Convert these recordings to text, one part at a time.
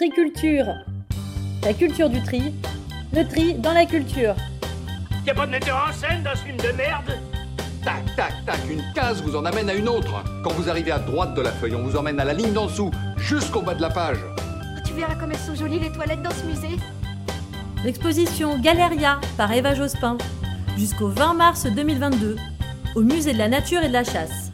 Triculture. La culture du tri. Le tri dans la culture. Y'a pas de metteur en scène dans ce film de merde? Tac, tac, tac, une case vous en amène à une autre. Quand vous arrivez à droite de la feuille, on vous emmène à la ligne d'en dessous, jusqu'au bas de la page. Tu verras comme elles sont jolies les toilettes dans ce musée. L'exposition Galeria par Eva Jospin. Jusqu'au 20 mars 2022. Au musée de la nature et de la chasse.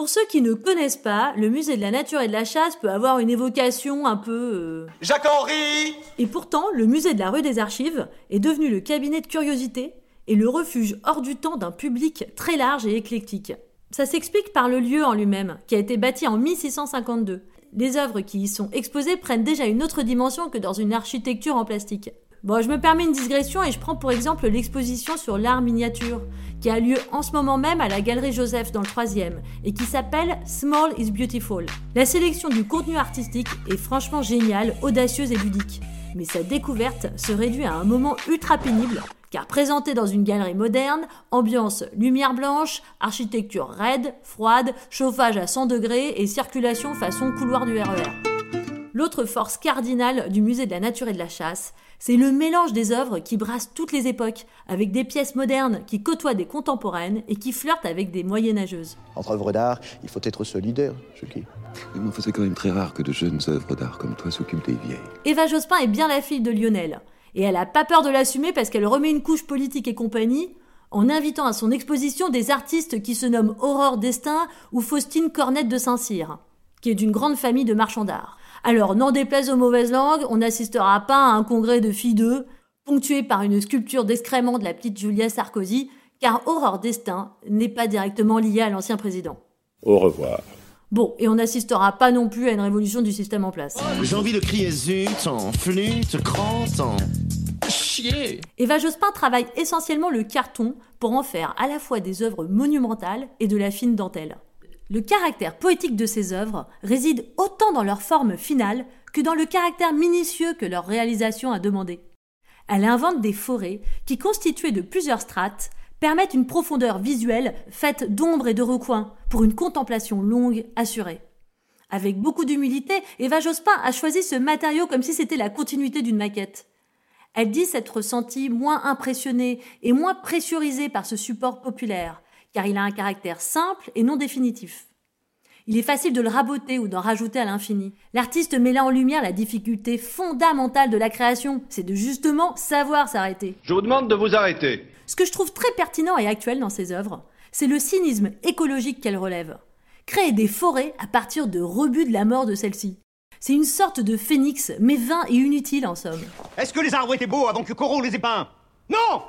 Pour ceux qui ne connaissent pas, le musée de la nature et de la chasse peut avoir une évocation un peu... euh, Jacques-Henri Et pourtant, le musée de la rue des Archives est devenu le cabinet de curiosité et le refuge hors du temps d'un public très large et éclectique. Ça s'explique par le lieu en lui-même, qui a été bâti en 1652. Les œuvres qui y sont exposées prennent déjà une autre dimension que dans une architecture en plastique. Bon, je me permets une digression et je prends pour exemple l'exposition sur l'art miniature, qui a lieu en ce moment même à la Galerie Joseph dans le 3e, et qui s'appelle Small is Beautiful. La sélection du contenu artistique est franchement géniale, audacieuse et ludique. Mais sa découverte se réduit à un moment ultra pénible, car présenté dans une galerie moderne, ambiance lumière blanche, architecture raide, froide, chauffage à 100 degrés et circulation façon couloir du RER. L'autre force cardinale du musée de la nature et de la chasse, c'est le mélange des œuvres qui brassent toutes les époques, avec des pièces modernes qui côtoient des contemporaines et qui flirtent avec des moyenâgeuses. Entre œuvres d'art, il faut être solidaire, Chucky. Mais enfin, c'est quand même très rare que de jeunes œuvres d'art comme toi s'occupent des vieilles. Eva Jospin est bien la fille de Lionel, et elle a pas peur de l'assumer parce qu'elle remet une couche politique et compagnie en invitant à son exposition des artistes qui se nomment Aurore Destin ou Faustine Cornette de Saint-Cyr, qui est d'une grande famille de marchands d'art. Alors, n'en déplaise aux mauvaises langues, on n'assistera pas à un congrès de filles d'eux, ponctué par une sculpture d'excréments de la petite Julia Sarkozy, car Aurore Destin n'est pas directement liée à l'ancien président. Au revoir. Bon, et on n'assistera pas non plus à une révolution du système en place. J'ai envie de crier zut, en flûte, crante, en... Chier Eva Jospin travaille essentiellement le carton pour en faire à la fois des œuvres monumentales et de la fine dentelle. Le caractère poétique de ces œuvres réside autant dans leur forme finale que dans le caractère minutieux que leur réalisation a demandé. Elle invente des forêts qui, constituées de plusieurs strates, permettent une profondeur visuelle faite d'ombre et de recoins pour une contemplation longue assurée. Avec beaucoup d'humilité, Eva Jospin a choisi ce matériau comme si c'était la continuité d'une maquette. Elle dit s'être sentie moins impressionnée et moins pressurisée par ce support populaire, car il a un caractère simple et non définitif. Il est facile de le raboter ou d'en rajouter à l'infini. L'artiste met là en lumière la difficulté fondamentale de la création, c'est de justement savoir s'arrêter. Je vous demande de vous arrêter. Ce que je trouve très pertinent et actuel dans ses œuvres, c'est le cynisme écologique qu'elle relève. Créer des forêts à partir de rebuts de la mort de celles-ci. C'est une sorte de phénix, mais vain et inutile en somme. Est-ce que les arbres étaient beaux avant que Corot les ait peints? Non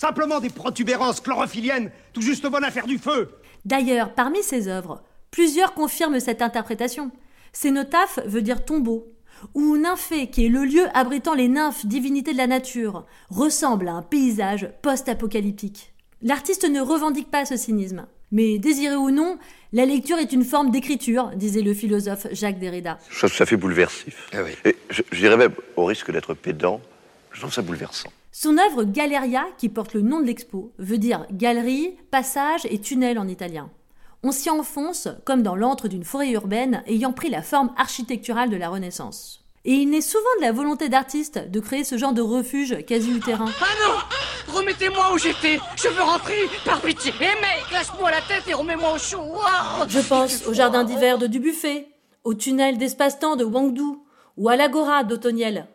Simplement des protubérances chlorophylliennes, tout juste bonne à faire du feu D'ailleurs, parmi ses œuvres, plusieurs confirment cette interprétation. Cénotaphe veut dire tombeau, où Nymphée, qui est le lieu abritant les nymphes, divinités de la nature, ressemble à un paysage post-apocalyptique. L'artiste ne revendique pas ce cynisme. Mais désiré ou non, la lecture est une forme d'écriture, disait le philosophe Jacques Derrida. Ça, ça fait bouleversif. Ah oui. Et je, je dirais même, au risque d'être pédant, je trouve ça bouleversant. Son œuvre Galeria, qui porte le nom de l'expo, veut dire galerie, passage et tunnel en italien. On s'y enfonce comme dans l'antre d'une forêt urbaine ayant pris la forme architecturale de la Renaissance. Et il naît souvent de la volonté d'artiste de créer ce genre de refuge quasi utérin. Ah non Remettez-moi où j'étais Je veux rentrer Par pitié Eh mec, lâche-moi la tête et remets-moi au chaud Ah Je pense au jardin d'hiver de Dubuffet, au tunnel d'espace-temps de Wangdu, ou à l'agora d'Autoniel.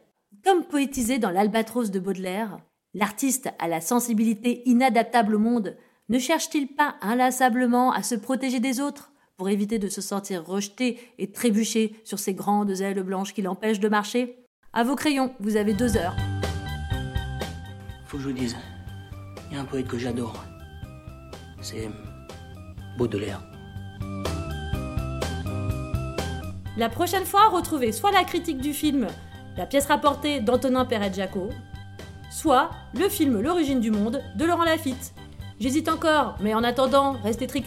Comme poétisé dans l'Albatros de Baudelaire, l'artiste à la sensibilité inadaptable au monde ne cherche-t-il pas inlassablement à se protéger des autres pour éviter de se sentir rejeté et trébucher sur ces grandes ailes blanches qui l'empêchent de marcher? À vos crayons, vous avez deux heures. Faut que je vous dise, il y a un poète que j'adore. C'est Baudelaire. La prochaine fois, retrouvez soit la critique du film, la pièce rapportée d'Antonin Perret-Jaco, soit le film L'origine du monde de Laurent Lafitte. J'hésite encore, mais en attendant, restez très.